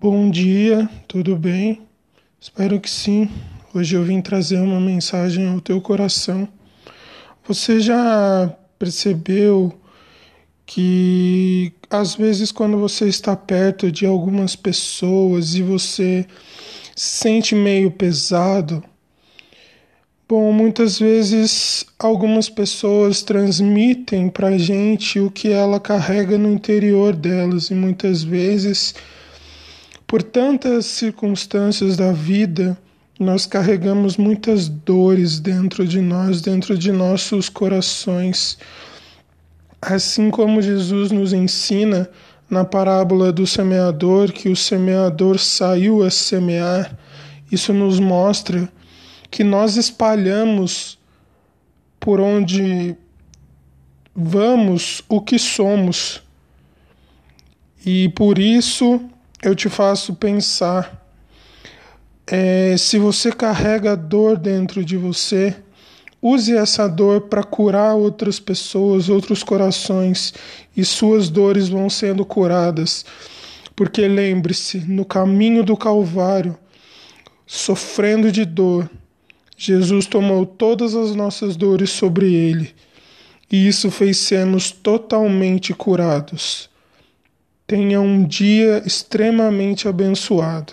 Bom dia, tudo bem? Espero que sim. Hoje eu vim trazer uma mensagem ao teu coração. Você já percebeu que às vezes quando você está perto de algumas pessoas e você se sente meio pesado? Bom, muitas vezes algumas pessoas transmitem para gente o que ela carrega no interior delas e muitas vezes por tantas circunstâncias da vida, nós carregamos muitas dores dentro de nós, dentro de nossos corações. Assim como Jesus nos ensina na parábola do semeador, que o semeador saiu a semear, isso nos mostra que nós espalhamos por onde vamos o que somos. E por isso eu te faço pensar. É, se você carrega dor dentro de você, use essa dor para curar outras pessoas, outros corações, e suas dores vão sendo curadas. Porque lembre-se, no caminho do Calvário, sofrendo de dor, Jesus tomou todas as nossas dores sobre ele, e isso fez sermos totalmente curados. Tenha um dia extremamente abençoado.